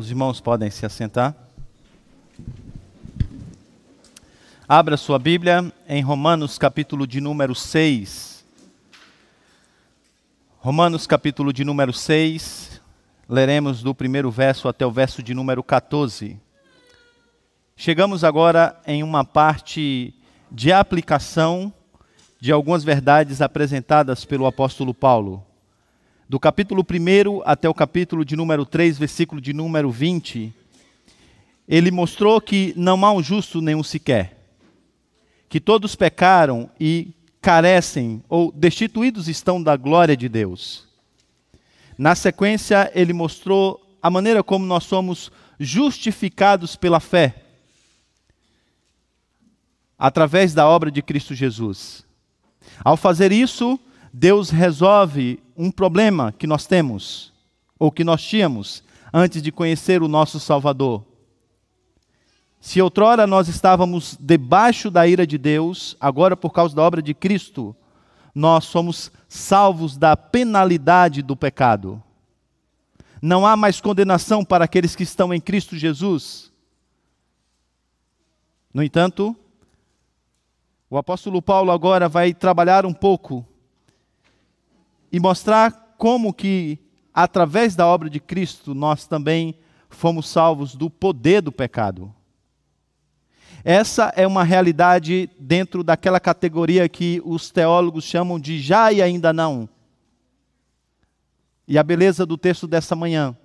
Os irmãos podem se assentar. Abra sua Bíblia em Romanos, capítulo de número 6. Romanos, capítulo de número 6. Leremos do primeiro verso até o verso de número 14. Chegamos agora em uma parte de aplicação de algumas verdades apresentadas pelo apóstolo Paulo. Do capítulo 1 até o capítulo de número 3, versículo de número 20, ele mostrou que não há um justo nenhum sequer, que todos pecaram e carecem ou destituídos estão da glória de Deus. Na sequência, ele mostrou a maneira como nós somos justificados pela fé, através da obra de Cristo Jesus. Ao fazer isso, Deus resolve um problema que nós temos, ou que nós tínhamos, antes de conhecer o nosso Salvador. Se outrora nós estávamos debaixo da ira de Deus, agora por causa da obra de Cristo, nós somos salvos da penalidade do pecado. Não há mais condenação para aqueles que estão em Cristo Jesus. No entanto, o apóstolo Paulo agora vai trabalhar um pouco e mostrar como que através da obra de Cristo nós também fomos salvos do poder do pecado. Essa é uma realidade dentro daquela categoria que os teólogos chamam de já e ainda não. E a beleza do texto dessa manhã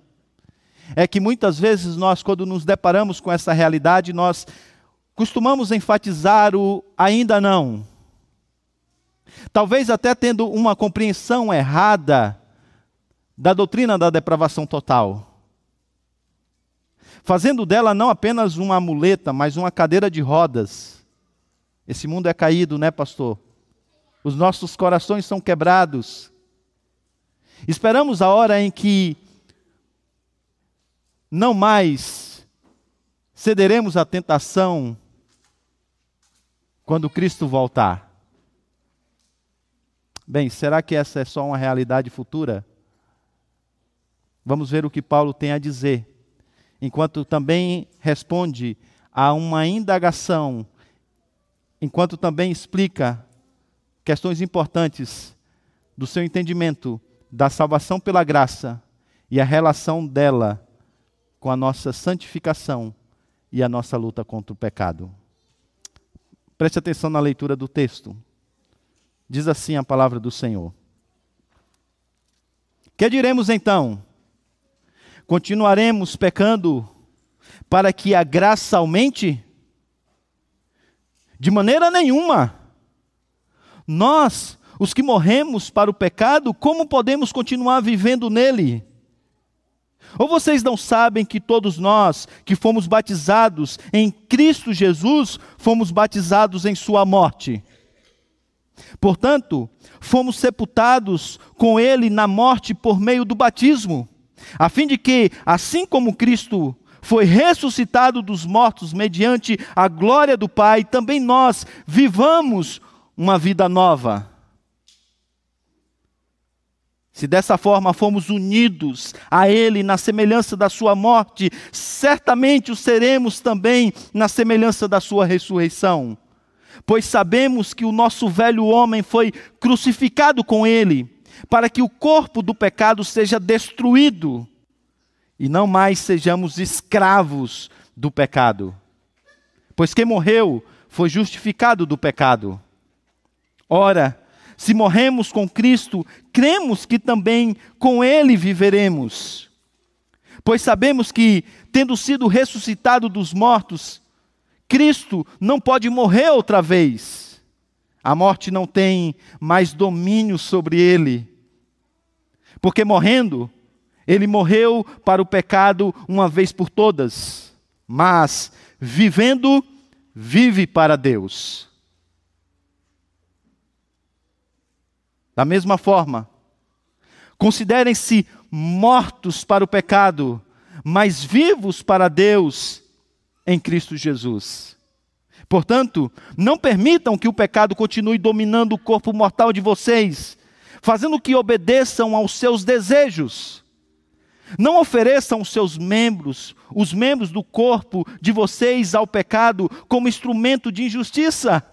é que muitas vezes nós, quando nos deparamos com essa realidade, nós costumamos enfatizar o ainda não. Talvez até tendo uma compreensão errada da doutrina da depravação total. Fazendo dela não apenas uma muleta, mas uma cadeira de rodas. Esse mundo é caído, né, pastor? Os nossos corações são quebrados. Esperamos a hora em que não mais cederemos à tentação quando Cristo voltar. Bem, será que essa é só uma realidade futura? Vamos ver o que Paulo tem a dizer, enquanto também responde a uma indagação, enquanto também explica questões importantes do seu entendimento da salvação pela graça e a relação dela com a nossa santificação e a nossa luta contra o pecado. Preste atenção na leitura do texto. Diz assim a palavra do Senhor. Que diremos então? Continuaremos pecando para que a graça aumente? De maneira nenhuma. Nós, os que morremos para o pecado, como podemos continuar vivendo nele? Ou vocês não sabem que todos nós que fomos batizados em Cristo Jesus, fomos batizados em Sua morte? Portanto, fomos sepultados com Ele na morte por meio do batismo, a fim de que, assim como Cristo foi ressuscitado dos mortos mediante a glória do Pai, também nós vivamos uma vida nova. Se dessa forma fomos unidos a Ele na semelhança da Sua morte, certamente o seremos também na semelhança da Sua ressurreição. Pois sabemos que o nosso velho homem foi crucificado com Ele, para que o corpo do pecado seja destruído e não mais sejamos escravos do pecado. Pois quem morreu foi justificado do pecado. Ora, se morremos com Cristo, cremos que também com Ele viveremos. Pois sabemos que, tendo sido ressuscitado dos mortos, Cristo não pode morrer outra vez. A morte não tem mais domínio sobre ele. Porque morrendo, ele morreu para o pecado uma vez por todas, mas vivendo, vive para Deus. Da mesma forma, considerem-se mortos para o pecado, mas vivos para Deus em Cristo Jesus. Portanto, não permitam que o pecado continue dominando o corpo mortal de vocês, fazendo que obedeçam aos seus desejos. Não ofereçam os seus membros, os membros do corpo de vocês ao pecado como instrumento de injustiça.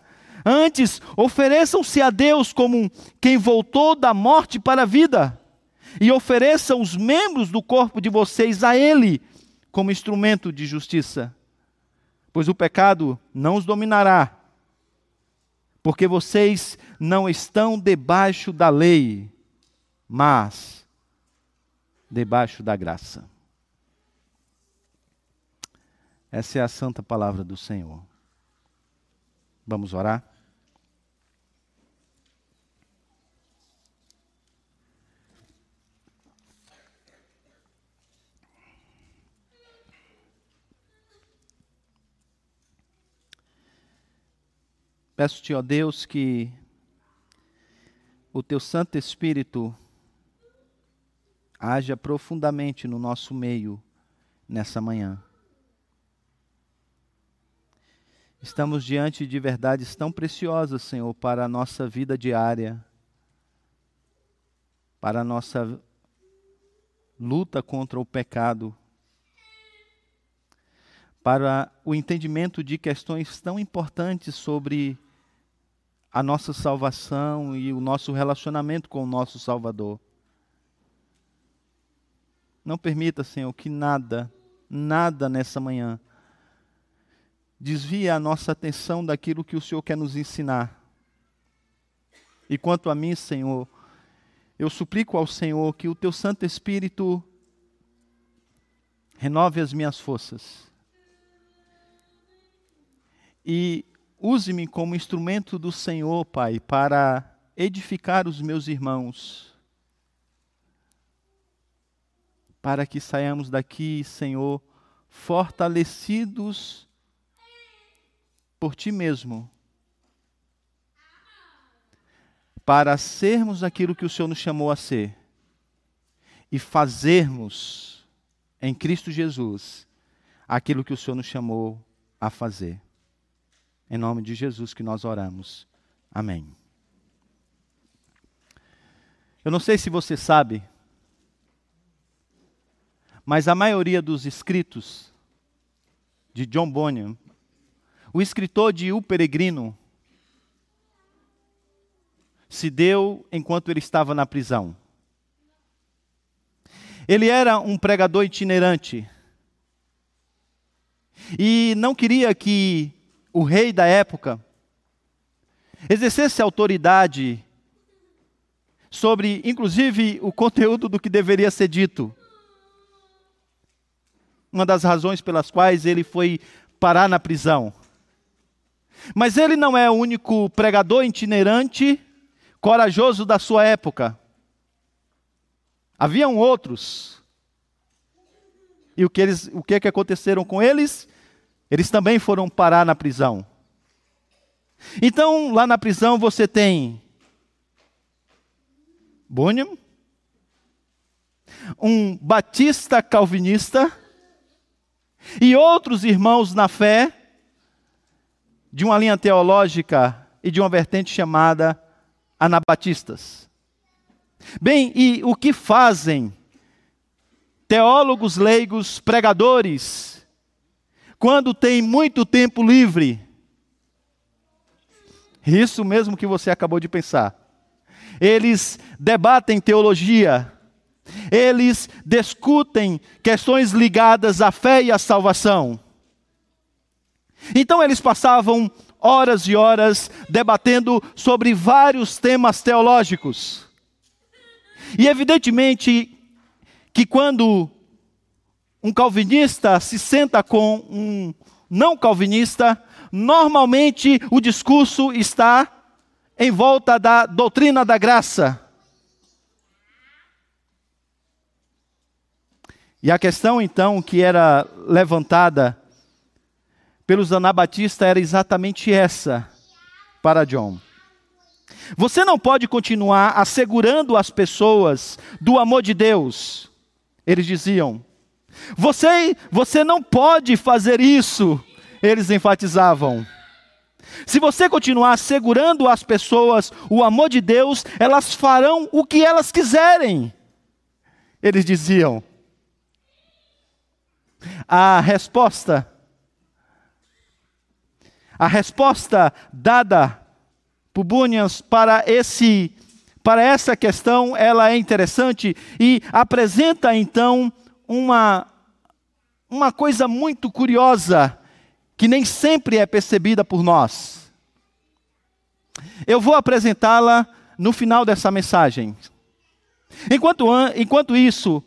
Antes, ofereçam-se a Deus como quem voltou da morte para a vida, e ofereçam os membros do corpo de vocês a Ele como instrumento de justiça. Pois o pecado não os dominará, porque vocês não estão debaixo da lei, mas debaixo da graça. Essa é a santa palavra do Senhor. Vamos orar? Peço-te, ó Deus, que o teu Santo Espírito haja profundamente no nosso meio nessa manhã. Estamos diante de verdades tão preciosas, Senhor, para a nossa vida diária, para a nossa luta contra o pecado, para o entendimento de questões tão importantes sobre a nossa salvação e o nosso relacionamento com o nosso Salvador. Não permita, Senhor, que nada, nada nessa manhã desvie a nossa atenção daquilo que o Senhor quer nos ensinar. E quanto a mim, Senhor, eu suplico ao Senhor que o teu Santo Espírito renove as minhas forças. E use-me como instrumento do Senhor, Pai, para edificar os meus irmãos para que saiamos daqui, Senhor, fortalecidos por Ti mesmo, para sermos aquilo que o Senhor nos chamou a ser e fazermos em Cristo Jesus aquilo que o Senhor nos chamou a fazer. Em nome de Jesus que nós oramos. Amém. Eu não sei se você sabe, mas a maioria dos escritos de John Bunyan, o escritor de O Peregrino, se deu enquanto ele estava na prisão. Ele era um pregador itinerante e não queria que o rei da época exercesse autoridade sobre, inclusive, o conteúdo do que deveria ser dito uma das razões pelas quais ele foi parar na prisão. Mas ele não é o único pregador itinerante corajoso da sua época. Haviam outros. E o que, eles, o que, é que aconteceram com eles? Eles também foram parar na prisão. Então, lá na prisão você tem Bunyan, um batista calvinista, e outros irmãos na fé, de uma linha teológica e de uma vertente chamada anabatistas. Bem, e o que fazem teólogos leigos, pregadores, quando têm muito tempo livre? Isso mesmo que você acabou de pensar. Eles debatem teologia, eles discutem questões ligadas à fé e à salvação. Então eles passavam horas e horas debatendo sobre vários temas teológicos. E evidentemente que quando um calvinista se senta com um não calvinista, normalmente o discurso está em volta da doutrina da graça. E a questão então que era levantada pelos anabatistas era exatamente essa para John. Você não pode continuar assegurando as pessoas do amor de Deus. Eles diziam. Você, você não pode fazer isso. Eles enfatizavam. Se você continuar assegurando às pessoas o amor de Deus, elas farão o que elas quiserem. Eles diziam. a resposta. A resposta dada por Bunyan para esse para essa questão, ela é interessante e apresenta então uma uma coisa muito curiosa que nem sempre é percebida por nós. Eu vou apresentá-la no final dessa mensagem. Enquanto, enquanto isso,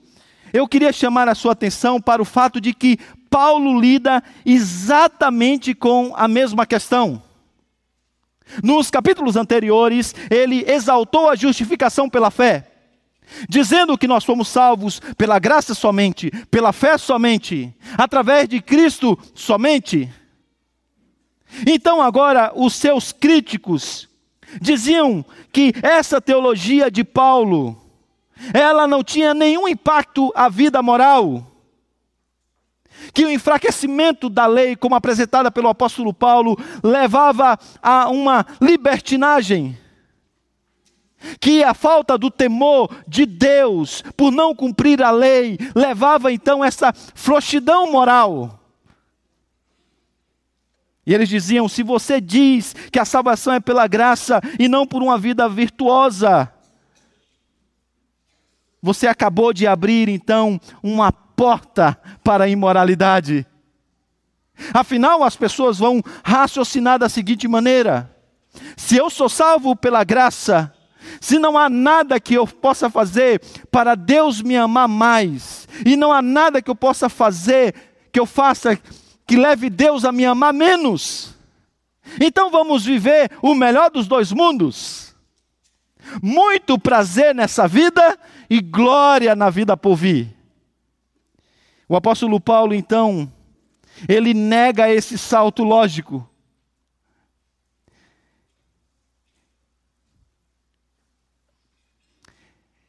eu queria chamar a sua atenção para o fato de que Paulo lida exatamente com a mesma questão. Nos capítulos anteriores, ele exaltou a justificação pela fé, dizendo que nós fomos salvos pela graça somente, pela fé somente, através de Cristo somente. Então, agora, os seus críticos diziam que essa teologia de Paulo, ela não tinha nenhum impacto à vida moral. Que o enfraquecimento da lei, como apresentada pelo apóstolo Paulo, levava a uma libertinagem. Que a falta do temor de Deus por não cumprir a lei levava então essa frouxidão moral. E eles diziam: se você diz que a salvação é pela graça e não por uma vida virtuosa, você acabou de abrir então uma porta para a imoralidade. Afinal, as pessoas vão raciocinar da seguinte maneira: se eu sou salvo pela graça, se não há nada que eu possa fazer para Deus me amar mais, e não há nada que eu possa fazer, que eu faça que leve Deus a me amar menos. Então vamos viver o melhor dos dois mundos. Muito prazer nessa vida e glória na vida por vir. O apóstolo Paulo, então, ele nega esse salto lógico.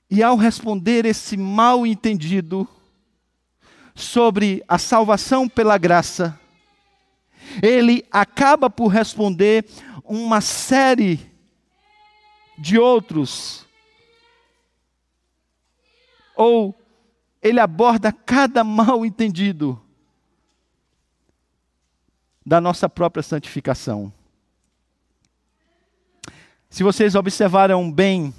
E ao responder esse mal entendido, sobre a salvação pela graça, ele acaba por responder uma série de outros. Ou ele aborda cada mal entendido da nossa própria santificação. Se vocês observaram bem,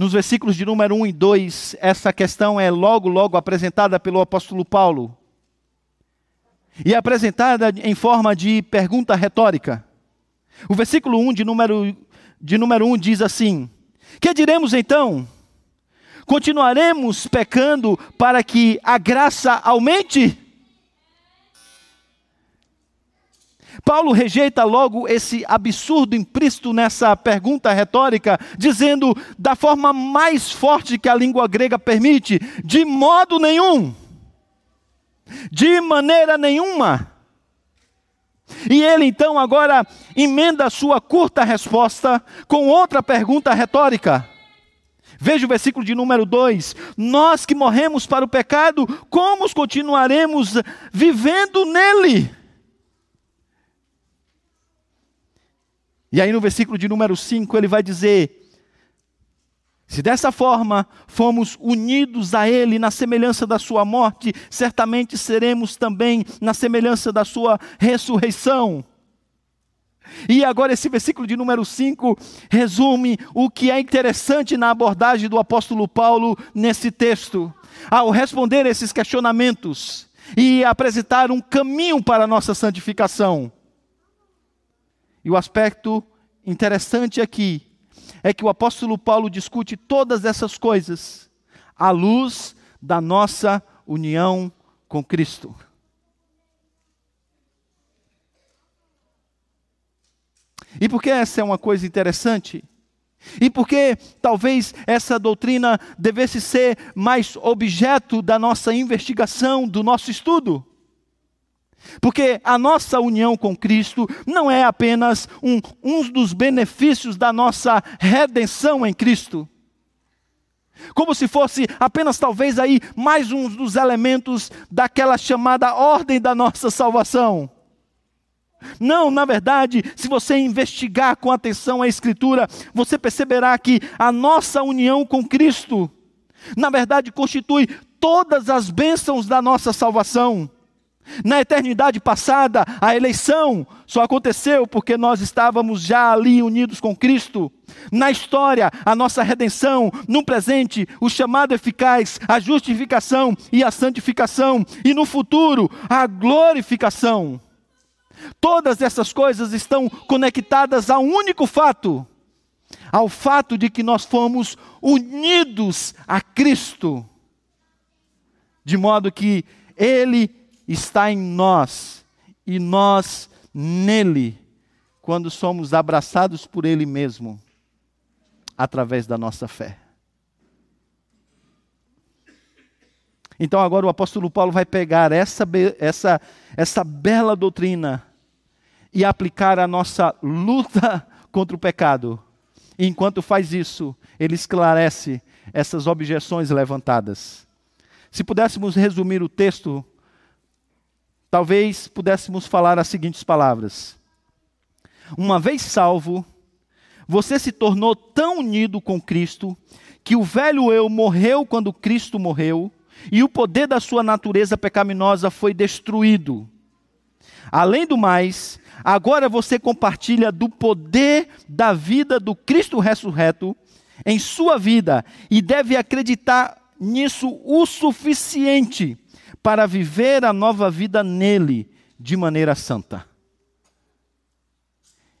nos versículos de número 1 e 2, essa questão é logo, logo apresentada pelo apóstolo Paulo. E é apresentada em forma de pergunta retórica. O versículo 1 de número, de número 1 diz assim: Que diremos então? Continuaremos pecando para que a graça aumente? Paulo rejeita logo esse absurdo implícito nessa pergunta retórica, dizendo da forma mais forte que a língua grega permite: de modo nenhum, de maneira nenhuma. E ele então agora emenda a sua curta resposta com outra pergunta retórica. Veja o versículo de número 2: Nós que morremos para o pecado, como continuaremos vivendo nele? E aí no versículo de número 5 ele vai dizer: Se dessa forma fomos unidos a Ele na semelhança da Sua morte, certamente seremos também na semelhança da Sua ressurreição. E agora, esse versículo de número 5 resume o que é interessante na abordagem do apóstolo Paulo nesse texto. Ao responder esses questionamentos e apresentar um caminho para a nossa santificação. E o aspecto interessante aqui é que o apóstolo Paulo discute todas essas coisas à luz da nossa união com Cristo. E por que essa é uma coisa interessante? E porque talvez essa doutrina devesse ser mais objeto da nossa investigação, do nosso estudo? Porque a nossa união com Cristo não é apenas um, um dos benefícios da nossa redenção em Cristo. Como se fosse apenas talvez aí mais um dos elementos daquela chamada ordem da nossa salvação. Não, na verdade, se você investigar com atenção a Escritura, você perceberá que a nossa união com Cristo, na verdade, constitui todas as bênçãos da nossa salvação. Na eternidade passada, a eleição só aconteceu porque nós estávamos já ali unidos com Cristo. Na história, a nossa redenção. No presente, o chamado eficaz, a justificação e a santificação. E no futuro, a glorificação. Todas essas coisas estão conectadas a um único fato: ao fato de que nós fomos unidos a Cristo, de modo que Ele está em nós e nós nele, quando somos abraçados por Ele mesmo, através da nossa fé. Então agora o apóstolo Paulo vai pegar essa, essa, essa bela doutrina e aplicar a nossa luta contra o pecado. E enquanto faz isso, ele esclarece essas objeções levantadas. Se pudéssemos resumir o texto talvez pudéssemos falar as seguintes palavras: Uma vez salvo, você se tornou tão unido com Cristo que o velho eu morreu quando Cristo morreu e o poder da sua natureza pecaminosa foi destruído. Além do mais, agora você compartilha do poder da vida do Cristo ressurreto em sua vida e deve acreditar nisso o suficiente para viver a nova vida nele de maneira santa.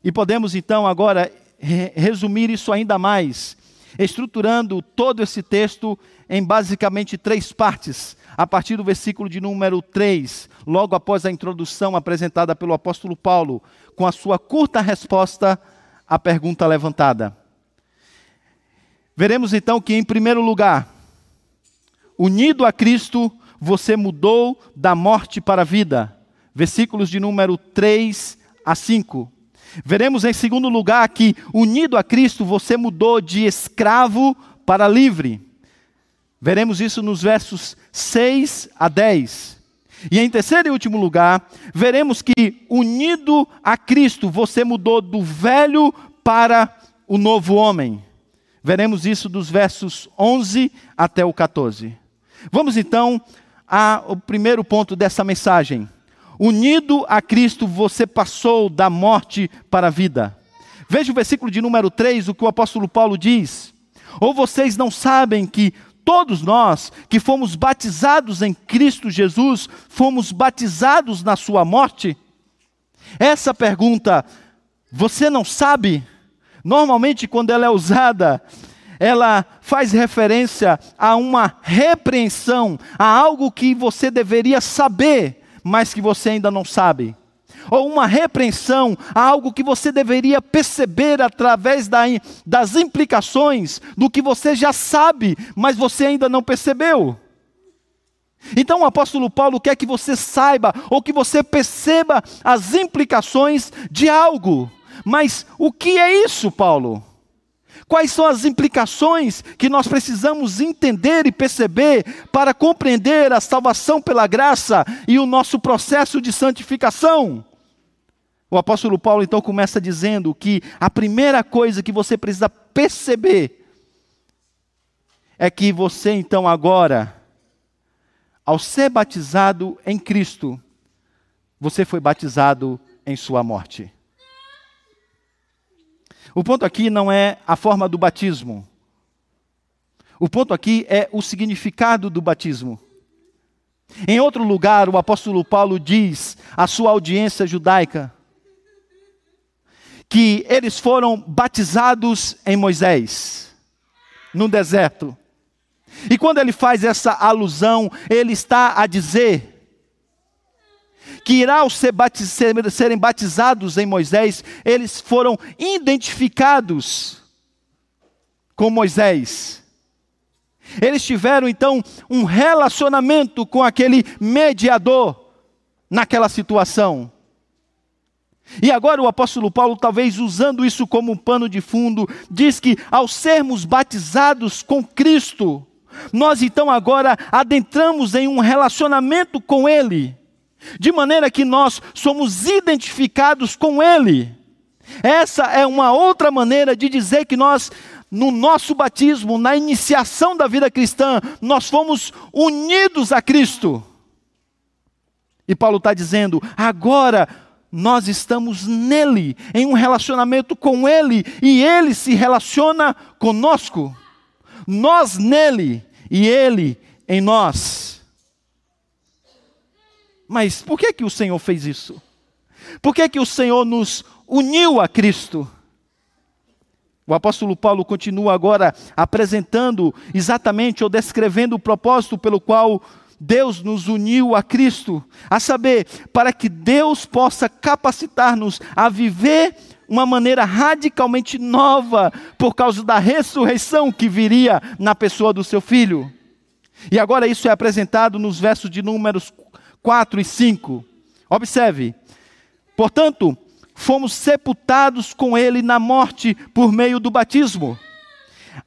E podemos então agora resumir isso ainda mais, estruturando todo esse texto em basicamente três partes, a partir do versículo de número 3, logo após a introdução apresentada pelo apóstolo Paulo, com a sua curta resposta à pergunta levantada. Veremos então que, em primeiro lugar, unido a Cristo, você mudou da morte para a vida. Versículos de número 3 a 5. Veremos em segundo lugar que, unido a Cristo, você mudou de escravo para livre. Veremos isso nos versos 6 a 10. E em terceiro e último lugar, veremos que, unido a Cristo, você mudou do velho para o novo homem. Veremos isso dos versos 11 até o 14. Vamos então ao primeiro ponto dessa mensagem. Unido a Cristo, você passou da morte para a vida. Veja o versículo de número 3, o que o apóstolo Paulo diz. Ou vocês não sabem que todos nós que fomos batizados em Cristo Jesus, fomos batizados na sua morte? Essa pergunta, você não sabe? Normalmente, quando ela é usada, ela faz referência a uma repreensão, a algo que você deveria saber, mas que você ainda não sabe. Ou uma repreensão a algo que você deveria perceber através da, das implicações do que você já sabe, mas você ainda não percebeu. Então o apóstolo Paulo quer que você saiba ou que você perceba as implicações de algo. Mas o que é isso, Paulo? Quais são as implicações que nós precisamos entender e perceber para compreender a salvação pela graça e o nosso processo de santificação? O apóstolo Paulo então começa dizendo que a primeira coisa que você precisa perceber é que você então agora, ao ser batizado em Cristo, você foi batizado em sua morte. O ponto aqui não é a forma do batismo. O ponto aqui é o significado do batismo. Em outro lugar, o apóstolo Paulo diz à sua audiência judaica que eles foram batizados em Moisés, no deserto. E quando ele faz essa alusão, ele está a dizer que irá ser batiz, serem batizados em Moisés, eles foram identificados com Moisés. Eles tiveram então um relacionamento com aquele mediador naquela situação. E agora o apóstolo Paulo, talvez usando isso como um pano de fundo, diz que ao sermos batizados com Cristo, nós então agora adentramos em um relacionamento com Ele de maneira que nós somos identificados com Ele. Essa é uma outra maneira de dizer que nós no nosso batismo, na iniciação da vida cristã, nós fomos unidos a Cristo. E Paulo está dizendo: agora nós estamos nele, em um relacionamento com ele, e ele se relaciona conosco. Nós nele e ele em nós. Mas por que que o Senhor fez isso? Por que que o Senhor nos uniu a Cristo? O apóstolo Paulo continua agora apresentando exatamente ou descrevendo o propósito pelo qual Deus nos uniu a Cristo, a saber, para que Deus possa capacitar-nos a viver uma maneira radicalmente nova por causa da ressurreição que viria na pessoa do seu filho. E agora isso é apresentado nos versos de Números 4 e 5. Observe. Portanto, fomos sepultados com ele na morte por meio do batismo,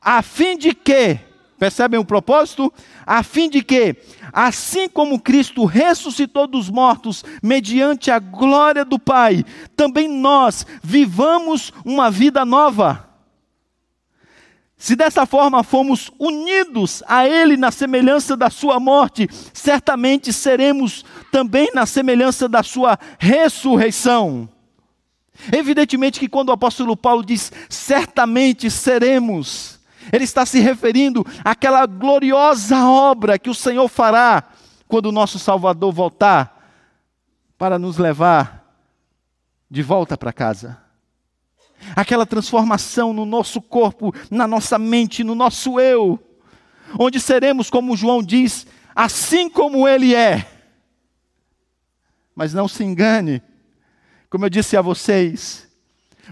a fim de que, percebem o propósito? A fim de que, assim como Cristo ressuscitou dos mortos mediante a glória do Pai, também nós vivamos uma vida nova. Se dessa forma fomos unidos a Ele na semelhança da Sua morte, certamente seremos também na semelhança da Sua ressurreição. Evidentemente que quando o apóstolo Paulo diz certamente seremos, ele está se referindo àquela gloriosa obra que o Senhor fará quando o nosso Salvador voltar para nos levar de volta para casa. Aquela transformação no nosso corpo, na nossa mente, no nosso eu, onde seremos, como João diz, assim como Ele é. Mas não se engane, como eu disse a vocês,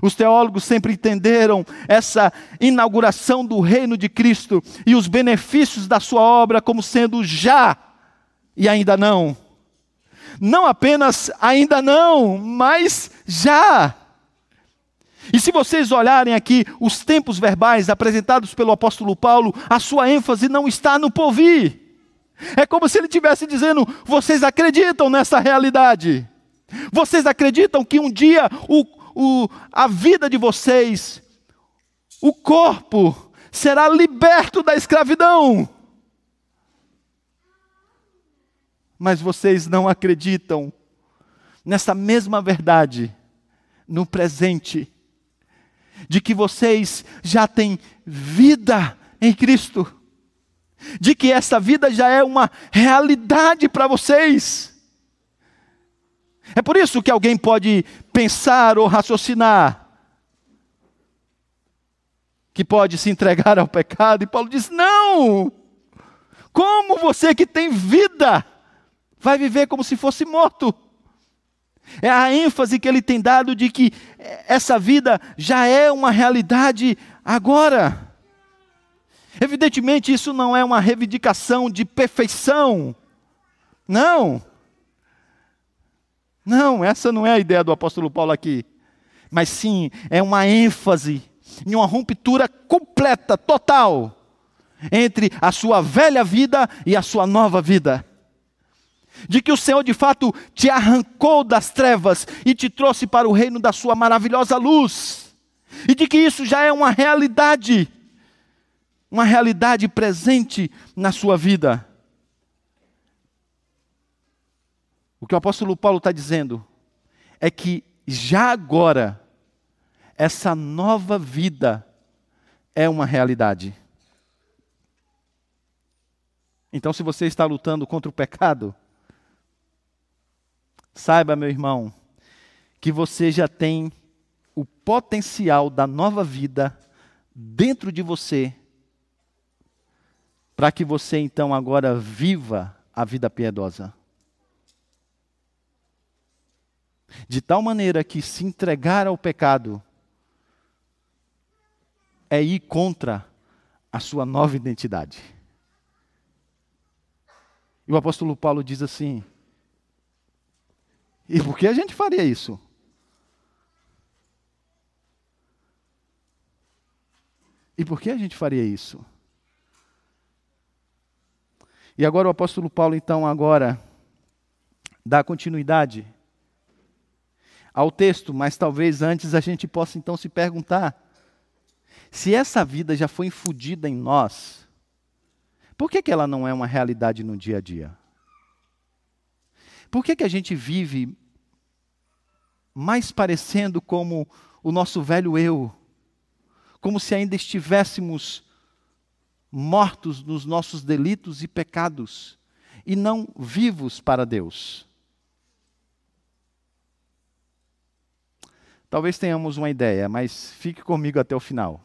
os teólogos sempre entenderam essa inauguração do reino de Cristo e os benefícios da sua obra como sendo já e ainda não. Não apenas ainda não, mas já. E se vocês olharem aqui os tempos verbais apresentados pelo apóstolo Paulo, a sua ênfase não está no porvir. É como se ele estivesse dizendo: vocês acreditam nessa realidade? Vocês acreditam que um dia o, o, a vida de vocês, o corpo, será liberto da escravidão? Mas vocês não acreditam nessa mesma verdade no presente, de que vocês já têm vida em Cristo, de que essa vida já é uma realidade para vocês. É por isso que alguém pode pensar ou raciocinar que pode se entregar ao pecado, e Paulo diz: não! Como você que tem vida vai viver como se fosse morto? É a ênfase que ele tem dado de que essa vida já é uma realidade agora. Evidentemente, isso não é uma reivindicação de perfeição. Não. Não, essa não é a ideia do apóstolo Paulo aqui. Mas sim, é uma ênfase em uma ruptura completa, total, entre a sua velha vida e a sua nova vida. De que o Senhor de fato te arrancou das trevas e te trouxe para o reino da sua maravilhosa luz. E de que isso já é uma realidade, uma realidade presente na sua vida. O que o apóstolo Paulo está dizendo é que já agora, essa nova vida é uma realidade. Então, se você está lutando contra o pecado, saiba, meu irmão, que você já tem o potencial da nova vida dentro de você, para que você então agora viva a vida piedosa. de tal maneira que se entregar ao pecado é ir contra a sua nova identidade. E o apóstolo Paulo diz assim: e por que a gente faria isso? E por que a gente faria isso? E agora o apóstolo Paulo, então, agora dá continuidade ao texto, mas talvez antes a gente possa então se perguntar: Se essa vida já foi infundida em nós, por que, que ela não é uma realidade no dia a dia? Por que, que a gente vive mais parecendo como o nosso velho eu, como se ainda estivéssemos mortos nos nossos delitos e pecados e não vivos para Deus? Talvez tenhamos uma ideia, mas fique comigo até o final.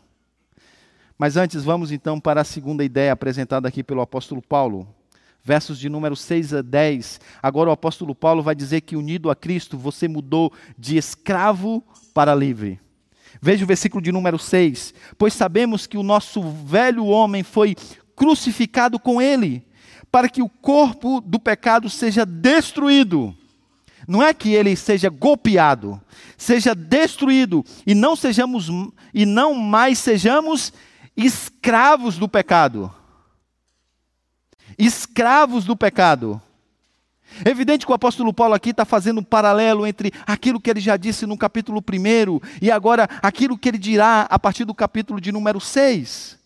Mas antes, vamos então para a segunda ideia apresentada aqui pelo apóstolo Paulo, versos de número 6 a 10. Agora o apóstolo Paulo vai dizer que unido a Cristo você mudou de escravo para livre. Veja o versículo de número 6. Pois sabemos que o nosso velho homem foi crucificado com ele, para que o corpo do pecado seja destruído. Não é que ele seja golpeado, seja destruído e não sejamos e não mais sejamos escravos do pecado escravos do pecado. É evidente que o apóstolo Paulo aqui está fazendo um paralelo entre aquilo que ele já disse no capítulo 1 e agora aquilo que ele dirá a partir do capítulo de número 6.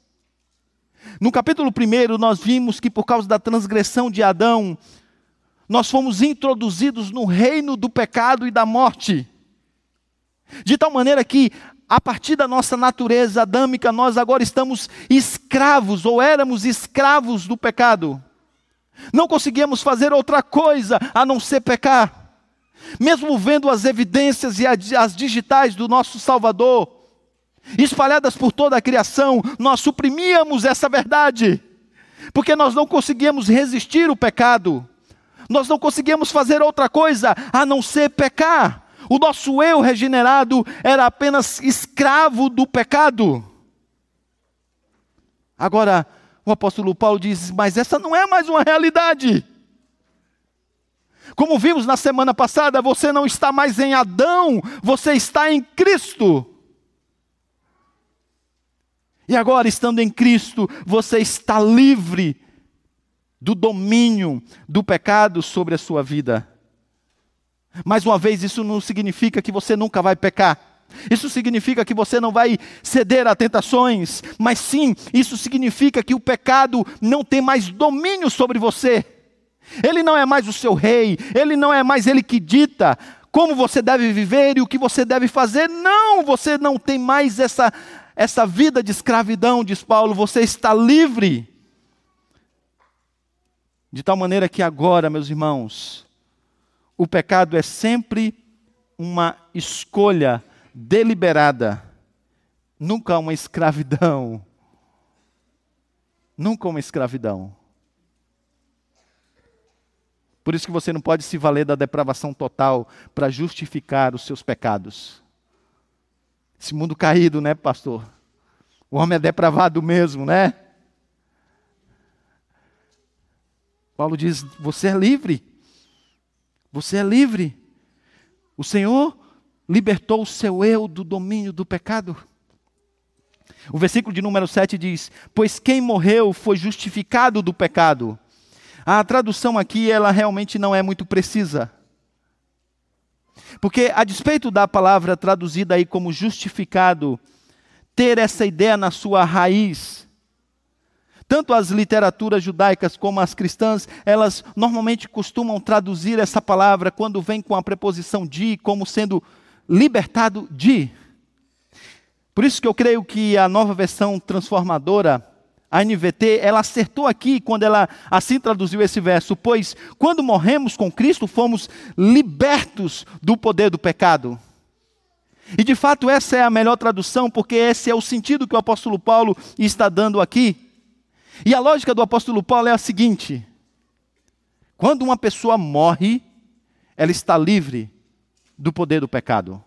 No capítulo 1, nós vimos que por causa da transgressão de Adão, nós fomos introduzidos no reino do pecado e da morte. De tal maneira que, a partir da nossa natureza adâmica, nós agora estamos escravos, ou éramos escravos do pecado. Não conseguíamos fazer outra coisa a não ser pecar. Mesmo vendo as evidências e as digitais do nosso Salvador, espalhadas por toda a criação, nós suprimíamos essa verdade, porque nós não conseguíamos resistir o pecado, nós não conseguíamos fazer outra coisa a não ser pecar. O nosso eu regenerado era apenas escravo do pecado. Agora, o apóstolo Paulo diz: Mas essa não é mais uma realidade. Como vimos na semana passada, você não está mais em Adão, você está em Cristo. E agora, estando em Cristo, você está livre do domínio do pecado sobre a sua vida. Mais uma vez, isso não significa que você nunca vai pecar. Isso significa que você não vai ceder a tentações, mas sim, isso significa que o pecado não tem mais domínio sobre você. Ele não é mais o seu rei, ele não é mais ele que dita como você deve viver e o que você deve fazer. Não, você não tem mais essa essa vida de escravidão, diz Paulo, você está livre. De tal maneira que agora, meus irmãos, o pecado é sempre uma escolha deliberada, nunca uma escravidão. Nunca uma escravidão. Por isso que você não pode se valer da depravação total para justificar os seus pecados. Esse mundo caído, né, pastor? O homem é depravado mesmo, né? Paulo diz: você é livre. Você é livre. O Senhor libertou o seu eu do domínio do pecado. O versículo de número 7 diz: Pois quem morreu foi justificado do pecado. A tradução aqui, ela realmente não é muito precisa. Porque, a despeito da palavra traduzida aí como justificado, ter essa ideia na sua raiz, tanto as literaturas judaicas como as cristãs, elas normalmente costumam traduzir essa palavra quando vem com a preposição de como sendo libertado de. Por isso que eu creio que a nova versão transformadora, a NVT, ela acertou aqui quando ela assim traduziu esse verso, pois quando morremos com Cristo, fomos libertos do poder do pecado. E de fato essa é a melhor tradução, porque esse é o sentido que o apóstolo Paulo está dando aqui. E a lógica do apóstolo Paulo é a seguinte: quando uma pessoa morre, ela está livre do poder do pecado.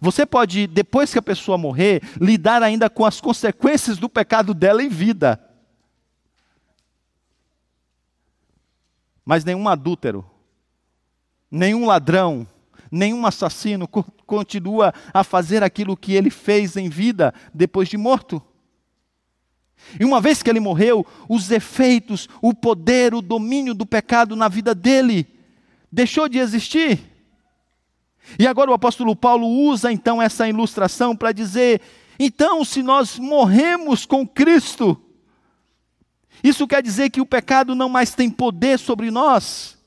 Você pode, depois que a pessoa morrer, lidar ainda com as consequências do pecado dela em vida. Mas nenhum adúltero, nenhum ladrão, nenhum assassino continua a fazer aquilo que ele fez em vida depois de morto. E uma vez que ele morreu, os efeitos, o poder, o domínio do pecado na vida dele deixou de existir. E agora o apóstolo Paulo usa então essa ilustração para dizer Então, se nós morremos com Cristo, isso quer dizer que o pecado não mais tem poder sobre nós.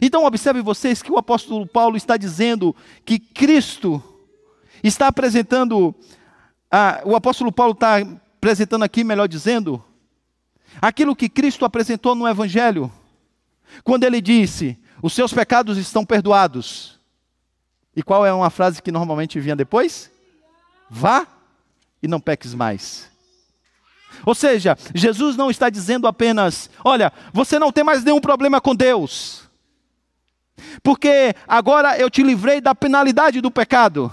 Então, observe vocês que o apóstolo Paulo está dizendo que Cristo está apresentando, ah, o apóstolo Paulo está apresentando aqui, melhor dizendo, aquilo que Cristo apresentou no Evangelho, quando ele disse: Os seus pecados estão perdoados. E qual é uma frase que normalmente vinha depois? Vá e não peques mais. Ou seja, Jesus não está dizendo apenas: Olha, você não tem mais nenhum problema com Deus porque agora eu te livrei da penalidade do pecado.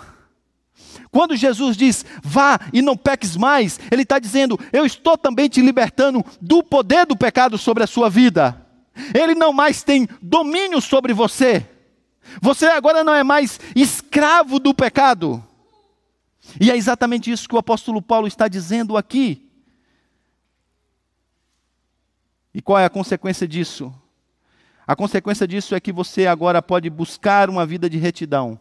Quando Jesus diz, vá e não peques mais, Ele está dizendo, eu estou também te libertando do poder do pecado sobre a sua vida. Ele não mais tem domínio sobre você. Você agora não é mais escravo do pecado. E é exatamente isso que o apóstolo Paulo está dizendo aqui. E qual é a consequência disso? A consequência disso é que você agora pode buscar uma vida de retidão.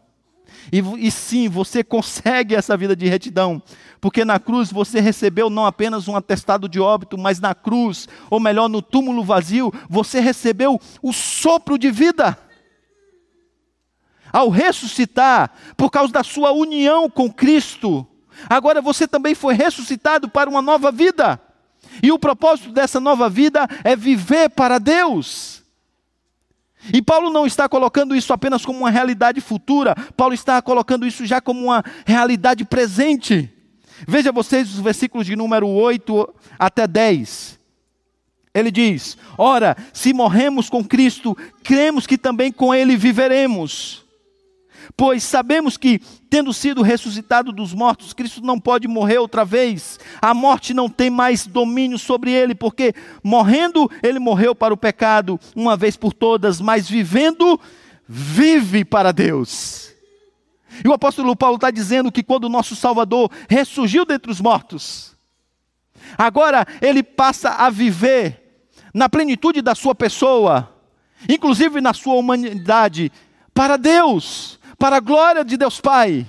E, e, sim, você consegue essa vida de retidão, porque na cruz você recebeu não apenas um atestado de óbito, mas na cruz, ou melhor, no túmulo vazio, você recebeu o sopro de vida. Ao ressuscitar, por causa da sua união com Cristo, agora você também foi ressuscitado para uma nova vida. E o propósito dessa nova vida é viver para Deus. E Paulo não está colocando isso apenas como uma realidade futura, Paulo está colocando isso já como uma realidade presente. Veja vocês os versículos de número 8 até 10. Ele diz: Ora, se morremos com Cristo, cremos que também com Ele viveremos. Pois sabemos que, tendo sido ressuscitado dos mortos, Cristo não pode morrer outra vez. A morte não tem mais domínio sobre ele, porque morrendo, ele morreu para o pecado uma vez por todas, mas vivendo, vive para Deus. E o apóstolo Paulo está dizendo que quando o nosso Salvador ressurgiu dentre os mortos, agora ele passa a viver na plenitude da sua pessoa, inclusive na sua humanidade, para Deus para a glória de Deus Pai.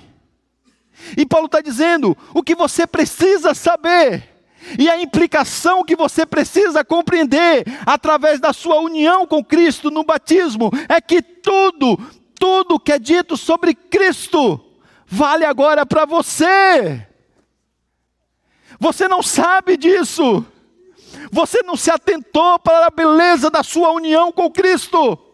E Paulo está dizendo o que você precisa saber. E a implicação que você precisa compreender através da sua união com Cristo no batismo é que tudo, tudo que é dito sobre Cristo vale agora para você. Você não sabe disso. Você não se atentou para a beleza da sua união com Cristo.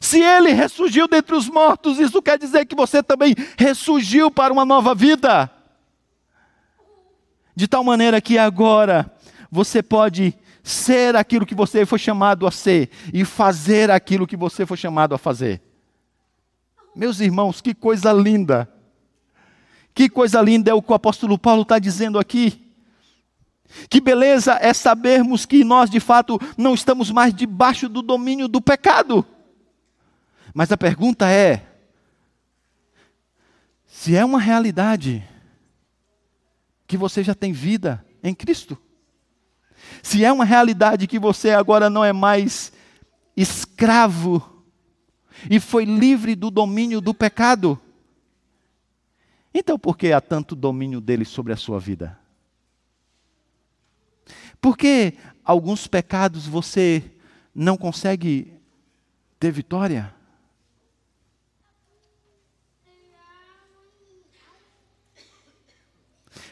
Se ele ressurgiu dentre os mortos, isso quer dizer que você também ressurgiu para uma nova vida. De tal maneira que agora você pode ser aquilo que você foi chamado a ser e fazer aquilo que você foi chamado a fazer. Meus irmãos, que coisa linda! Que coisa linda é o que o apóstolo Paulo está dizendo aqui. Que beleza é sabermos que nós de fato não estamos mais debaixo do domínio do pecado. Mas a pergunta é: se é uma realidade que você já tem vida em Cristo, se é uma realidade que você agora não é mais escravo e foi livre do domínio do pecado, então por que há tanto domínio dele sobre a sua vida? Por que alguns pecados você não consegue ter vitória?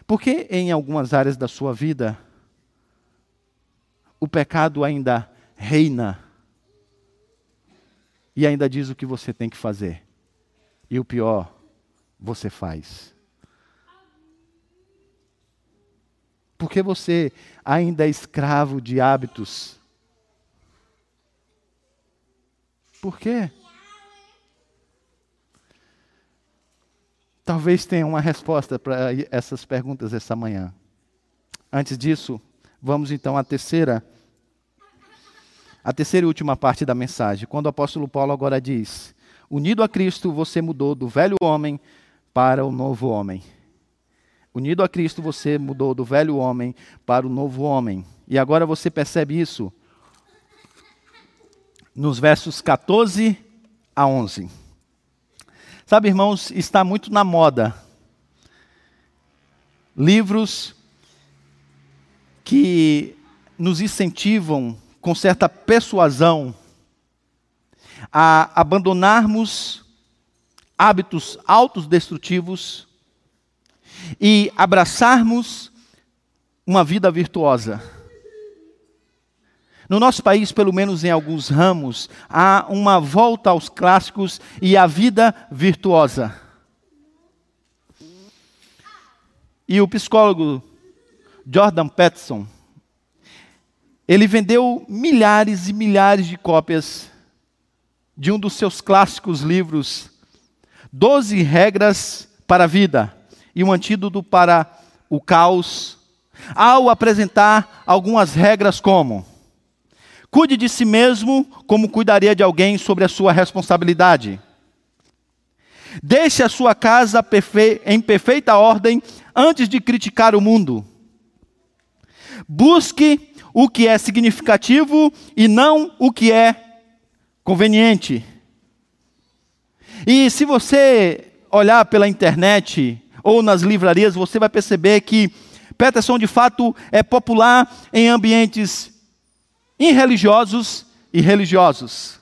Porque em algumas áreas da sua vida, o pecado ainda reina e ainda diz o que você tem que fazer. E o pior, você faz. Porque você ainda é escravo de hábitos. Por quê? Talvez tenha uma resposta para essas perguntas essa manhã. Antes disso, vamos então à terceira, a terceira e última parte da mensagem, quando o apóstolo Paulo agora diz: Unido a Cristo, você mudou do velho homem para o novo homem. Unido a Cristo, você mudou do velho homem para o novo homem. E agora você percebe isso nos versos 14 a 11. Sabe, irmãos, está muito na moda. Livros que nos incentivam com certa persuasão a abandonarmos hábitos autodestrutivos e abraçarmos uma vida virtuosa. No nosso país, pelo menos em alguns ramos, há uma volta aos clássicos e à vida virtuosa. E o psicólogo Jordan Peterson, ele vendeu milhares e milhares de cópias de um dos seus clássicos livros, Doze Regras para a Vida e um antídoto para o caos, ao apresentar algumas regras como Cuide de si mesmo como cuidaria de alguém sobre a sua responsabilidade. Deixe a sua casa em perfeita ordem antes de criticar o mundo. Busque o que é significativo e não o que é conveniente. E se você olhar pela internet ou nas livrarias, você vai perceber que Peterson de fato é popular em ambientes irreligiosos e religiosos.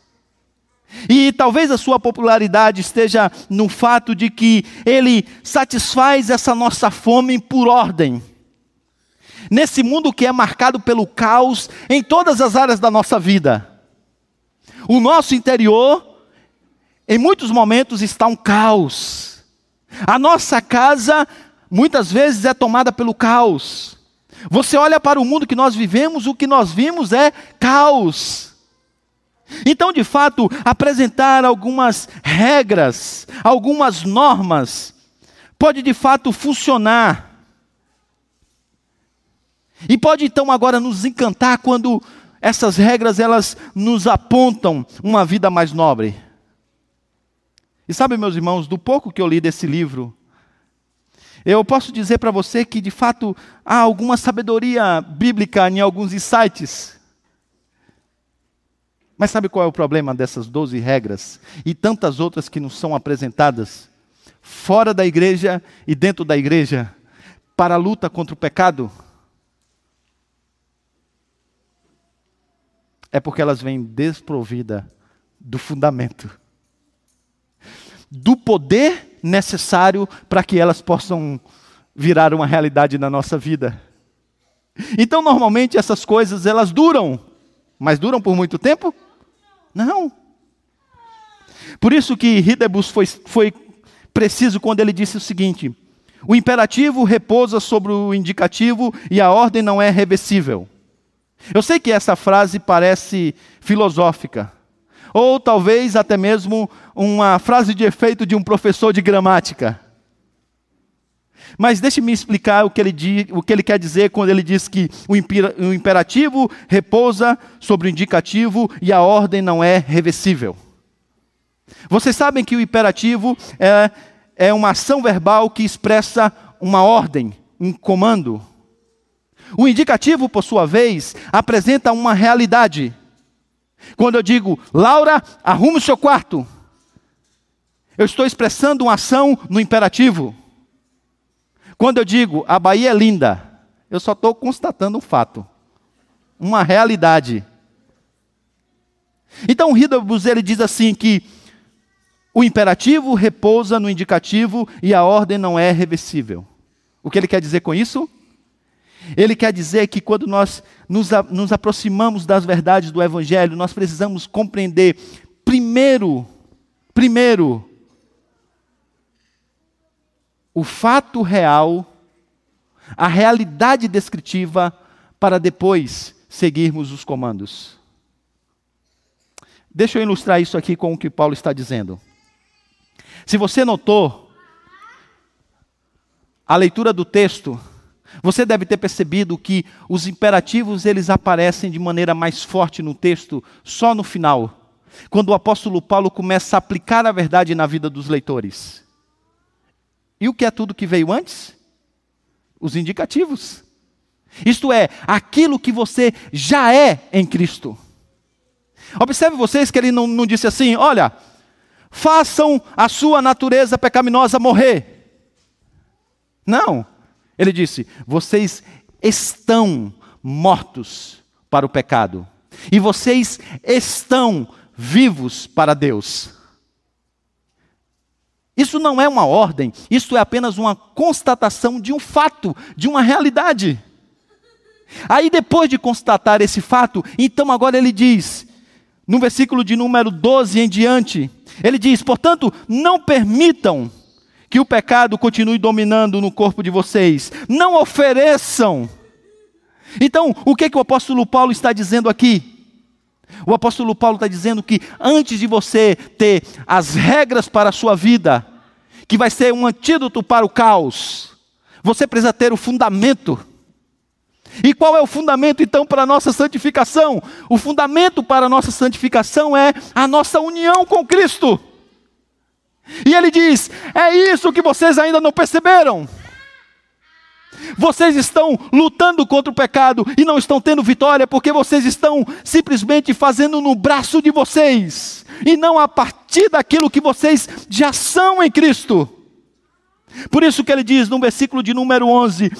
E talvez a sua popularidade esteja no fato de que ele satisfaz essa nossa fome por ordem. Nesse mundo que é marcado pelo caos em todas as áreas da nossa vida. O nosso interior, em muitos momentos, está um caos. A nossa casa, muitas vezes, é tomada pelo caos. Você olha para o mundo que nós vivemos, o que nós vimos é caos. Então, de fato, apresentar algumas regras, algumas normas, pode de fato funcionar. E pode então agora nos encantar quando essas regras elas nos apontam uma vida mais nobre. E sabe, meus irmãos, do pouco que eu li desse livro, eu posso dizer para você que, de fato, há alguma sabedoria bíblica em alguns insights. Mas sabe qual é o problema dessas 12 regras e tantas outras que nos são apresentadas fora da igreja e dentro da igreja para a luta contra o pecado? É porque elas vêm desprovidas do fundamento, do poder necessário para que elas possam virar uma realidade na nossa vida. Então, normalmente essas coisas elas duram, mas duram por muito tempo? Não. Por isso que Hidebus foi, foi preciso quando ele disse o seguinte: o imperativo repousa sobre o indicativo e a ordem não é reversível. Eu sei que essa frase parece filosófica, ou talvez até mesmo uma frase de efeito de um professor de gramática. Mas deixe-me explicar o que, ele, o que ele quer dizer quando ele diz que o imperativo repousa sobre o indicativo e a ordem não é reversível. Vocês sabem que o imperativo é, é uma ação verbal que expressa uma ordem, um comando. O indicativo, por sua vez, apresenta uma realidade. Quando eu digo, Laura, arrume o seu quarto, eu estou expressando uma ação no imperativo. Quando eu digo, a Bahia é linda, eu só estou constatando um fato, uma realidade. Então o Hidobus, ele diz assim que o imperativo repousa no indicativo e a ordem não é reversível. O que ele quer dizer com isso? Ele quer dizer que quando nós nos, nos aproximamos das verdades do Evangelho, nós precisamos compreender, primeiro, primeiro, o fato real, a realidade descritiva, para depois seguirmos os comandos. Deixa eu ilustrar isso aqui com o que Paulo está dizendo. Se você notou, a leitura do texto você deve ter percebido que os imperativos eles aparecem de maneira mais forte no texto só no final, quando o apóstolo Paulo começa a aplicar a verdade na vida dos leitores. E o que é tudo que veio antes? Os indicativos. Isto é, aquilo que você já é em Cristo. Observe vocês que ele não, não disse assim: olha, façam a sua natureza pecaminosa morrer. Não. Ele disse: vocês estão mortos para o pecado, e vocês estão vivos para Deus. Isso não é uma ordem, isso é apenas uma constatação de um fato, de uma realidade. Aí, depois de constatar esse fato, então agora ele diz, no versículo de número 12 em diante, ele diz: portanto, não permitam que o pecado continue dominando no corpo de vocês, não ofereçam. Então, o que, que o apóstolo Paulo está dizendo aqui? O apóstolo Paulo está dizendo que antes de você ter as regras para a sua vida, que vai ser um antídoto para o caos, você precisa ter o fundamento. E qual é o fundamento então para a nossa santificação? O fundamento para a nossa santificação é a nossa união com Cristo. E ele diz: é isso que vocês ainda não perceberam. Vocês estão lutando contra o pecado e não estão tendo vitória porque vocês estão simplesmente fazendo no braço de vocês e não a partir daquilo que vocês já são em Cristo. Por isso que ele diz no versículo de número 11: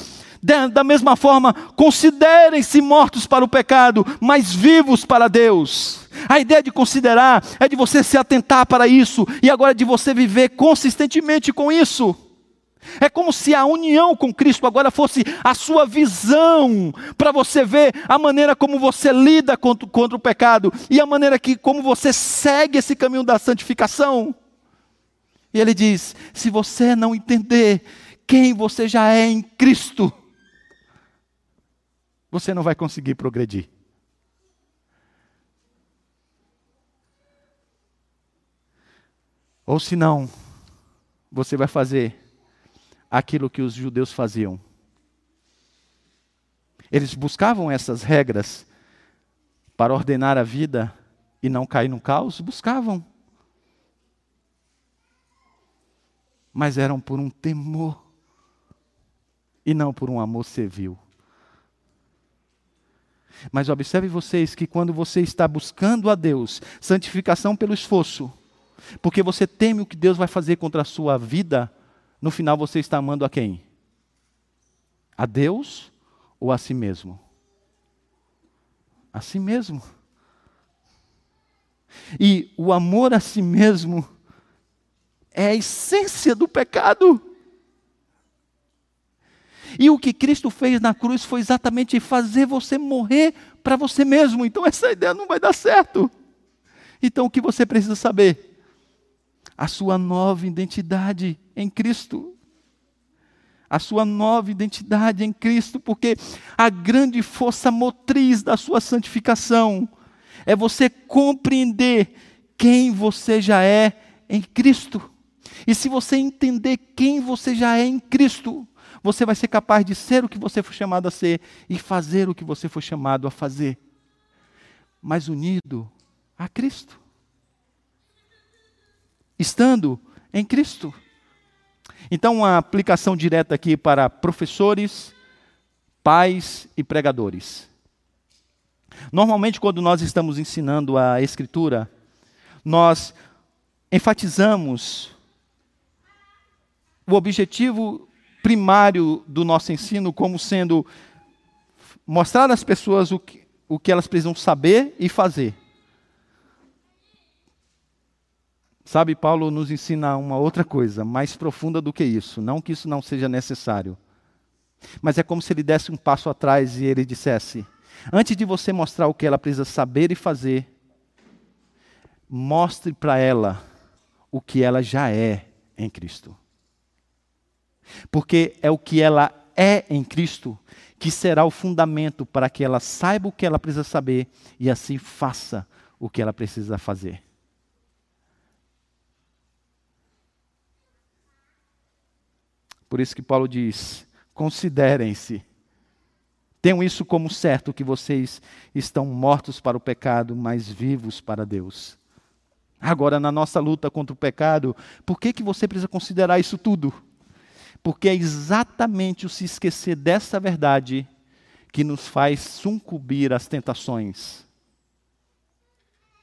da mesma forma, considerem-se mortos para o pecado, mas vivos para Deus. A ideia de considerar é de você se atentar para isso e agora de você viver consistentemente com isso. É como se a união com Cristo agora fosse a sua visão, para você ver a maneira como você lida contra, contra, o pecado e a maneira que como você segue esse caminho da santificação. E ele diz: se você não entender quem você já é em Cristo, você não vai conseguir progredir. Ou se não, você vai fazer aquilo que os judeus faziam. Eles buscavam essas regras para ordenar a vida e não cair no caos? Buscavam. Mas eram por um temor e não por um amor servil. Mas observe vocês que quando você está buscando a Deus, santificação pelo esforço, porque você teme o que Deus vai fazer contra a sua vida, no final você está amando a quem? A Deus ou a si mesmo? A si mesmo. E o amor a si mesmo é a essência do pecado. E o que Cristo fez na cruz foi exatamente fazer você morrer para você mesmo. Então essa ideia não vai dar certo. Então o que você precisa saber? A sua nova identidade em Cristo. A sua nova identidade em Cristo, porque a grande força motriz da sua santificação é você compreender quem você já é em Cristo. E se você entender quem você já é em Cristo, você vai ser capaz de ser o que você foi chamado a ser e fazer o que você foi chamado a fazer, mas unido a Cristo. Estando em Cristo. Então, uma aplicação direta aqui para professores, pais e pregadores. Normalmente, quando nós estamos ensinando a Escritura, nós enfatizamos o objetivo primário do nosso ensino como sendo mostrar às pessoas o que, o que elas precisam saber e fazer. Sabe, Paulo nos ensina uma outra coisa, mais profunda do que isso. Não que isso não seja necessário. Mas é como se ele desse um passo atrás e ele dissesse: Antes de você mostrar o que ela precisa saber e fazer, mostre para ela o que ela já é em Cristo. Porque é o que ela é em Cristo que será o fundamento para que ela saiba o que ela precisa saber e assim faça o que ela precisa fazer. Por isso que Paulo diz: considerem-se, tenham isso como certo, que vocês estão mortos para o pecado, mas vivos para Deus. Agora, na nossa luta contra o pecado, por que, que você precisa considerar isso tudo? Porque é exatamente o se esquecer dessa verdade que nos faz sucumbir às tentações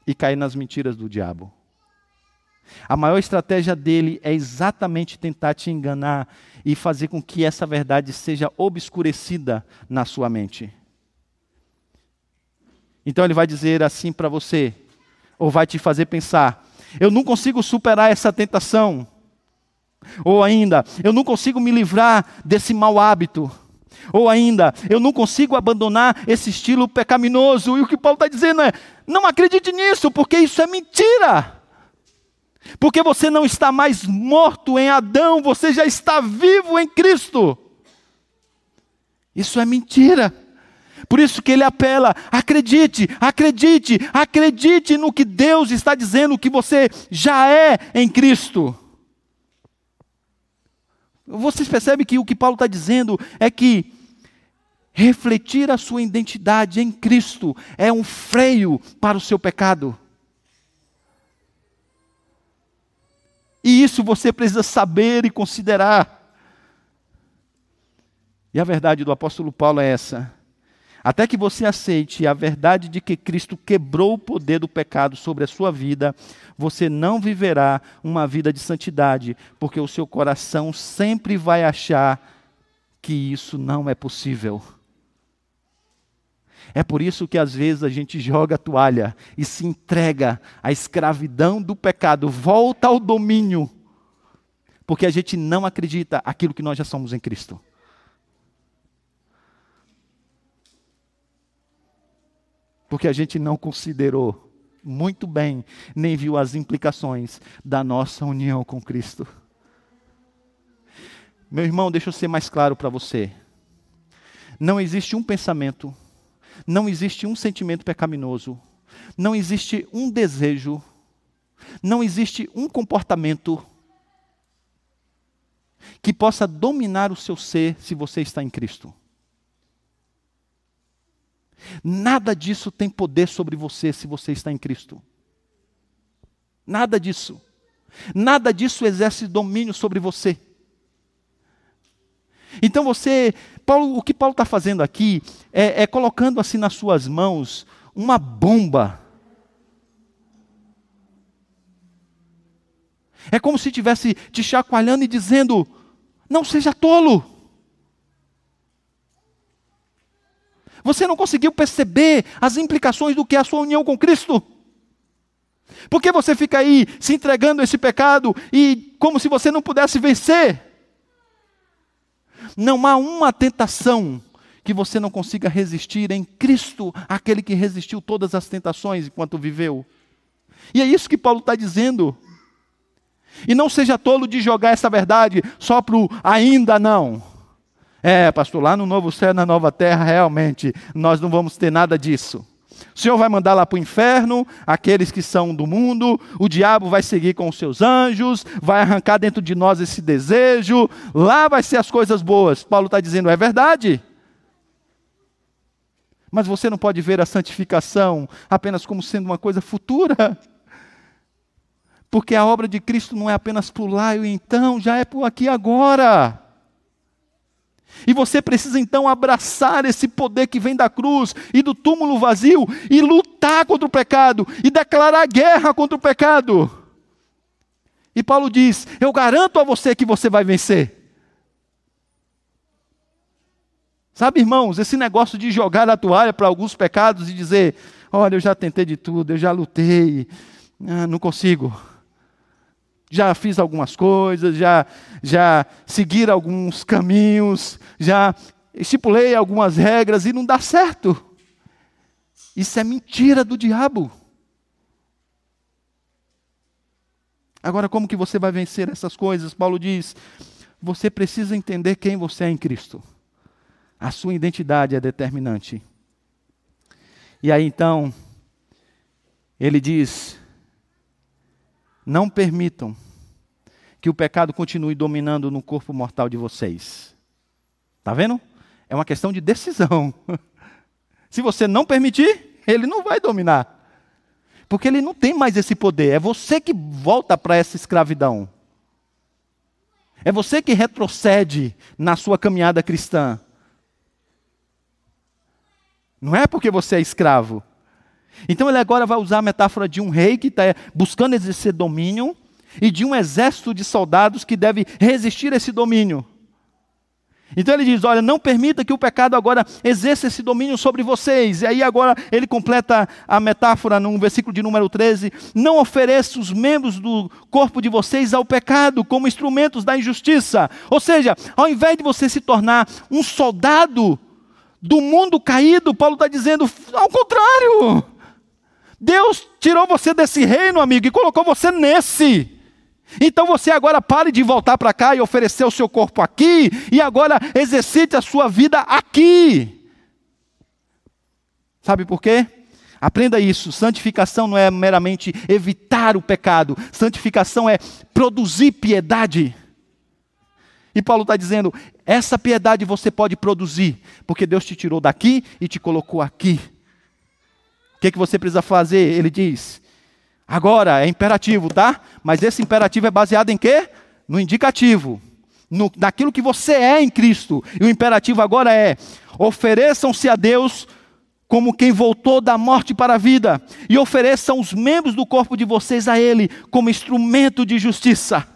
e cair nas mentiras do diabo. A maior estratégia dele é exatamente tentar te enganar e fazer com que essa verdade seja obscurecida na sua mente. Então ele vai dizer assim para você, ou vai te fazer pensar: eu não consigo superar essa tentação. Ou ainda, eu não consigo me livrar desse mau hábito. Ou ainda, eu não consigo abandonar esse estilo pecaminoso. E o que Paulo está dizendo é: não acredite nisso, porque isso é mentira. Porque você não está mais morto em Adão, você já está vivo em Cristo. Isso é mentira. Por isso que ele apela: acredite, acredite, acredite no que Deus está dizendo que você já é em Cristo. Vocês percebem que o que Paulo está dizendo é que refletir a sua identidade em Cristo é um freio para o seu pecado. E isso você precisa saber e considerar. E a verdade do apóstolo Paulo é essa: até que você aceite a verdade de que Cristo quebrou o poder do pecado sobre a sua vida, você não viverá uma vida de santidade, porque o seu coração sempre vai achar que isso não é possível. É por isso que às vezes a gente joga a toalha e se entrega à escravidão do pecado, volta ao domínio, porque a gente não acredita aquilo que nós já somos em Cristo. Porque a gente não considerou muito bem, nem viu as implicações da nossa união com Cristo. Meu irmão, deixa eu ser mais claro para você. Não existe um pensamento, não existe um sentimento pecaminoso, não existe um desejo, não existe um comportamento que possa dominar o seu ser se você está em Cristo. Nada disso tem poder sobre você se você está em Cristo. Nada disso. Nada disso exerce domínio sobre você. Então você, Paulo, o que Paulo está fazendo aqui é, é colocando assim nas suas mãos uma bomba. É como se estivesse te chacoalhando e dizendo: não seja tolo. Você não conseguiu perceber as implicações do que é a sua união com Cristo? Por que você fica aí se entregando a esse pecado e como se você não pudesse vencer? Não há uma tentação que você não consiga resistir em Cristo, aquele que resistiu todas as tentações enquanto viveu. E é isso que Paulo está dizendo. E não seja tolo de jogar essa verdade só para o ainda não. É, pastor, lá no novo céu, na nova terra, realmente, nós não vamos ter nada disso. O Senhor vai mandar lá para o inferno aqueles que são do mundo, o diabo vai seguir com os seus anjos, vai arrancar dentro de nós esse desejo, lá vai ser as coisas boas. Paulo está dizendo, é verdade. Mas você não pode ver a santificação apenas como sendo uma coisa futura. Porque a obra de Cristo não é apenas para lá e então, já é por aqui agora. E você precisa então abraçar esse poder que vem da cruz e do túmulo vazio e lutar contra o pecado e declarar guerra contra o pecado. E Paulo diz: Eu garanto a você que você vai vencer. Sabe, irmãos, esse negócio de jogar a toalha para alguns pecados e dizer: Olha, eu já tentei de tudo, eu já lutei, ah, não consigo já fiz algumas coisas, já, já segui alguns caminhos, já estipulei algumas regras e não dá certo. Isso é mentira do diabo. Agora, como que você vai vencer essas coisas? Paulo diz: você precisa entender quem você é em Cristo. A sua identidade é determinante. E aí então, ele diz: não permitam que o pecado continue dominando no corpo mortal de vocês. Está vendo? É uma questão de decisão. Se você não permitir, ele não vai dominar. Porque ele não tem mais esse poder. É você que volta para essa escravidão. É você que retrocede na sua caminhada cristã. Não é porque você é escravo. Então ele agora vai usar a metáfora de um rei que está buscando exercer domínio e de um exército de soldados que deve resistir a esse domínio. Então ele diz: Olha, não permita que o pecado agora exerça esse domínio sobre vocês. E aí agora ele completa a metáfora no versículo de número 13: Não ofereça os membros do corpo de vocês ao pecado como instrumentos da injustiça. Ou seja, ao invés de você se tornar um soldado do mundo caído, Paulo está dizendo ao contrário. Deus tirou você desse reino, amigo, e colocou você nesse. Então você agora pare de voltar para cá e oferecer o seu corpo aqui, e agora exercite a sua vida aqui. Sabe por quê? Aprenda isso. Santificação não é meramente evitar o pecado, santificação é produzir piedade. E Paulo está dizendo: essa piedade você pode produzir, porque Deus te tirou daqui e te colocou aqui. Que, que você precisa fazer? Ele diz: Agora, é imperativo, tá? Mas esse imperativo é baseado em quê? No indicativo. No, naquilo que você é em Cristo. E o imperativo agora é: ofereçam-se a Deus como quem voltou da morte para a vida, e ofereçam os membros do corpo de vocês a Ele como instrumento de justiça.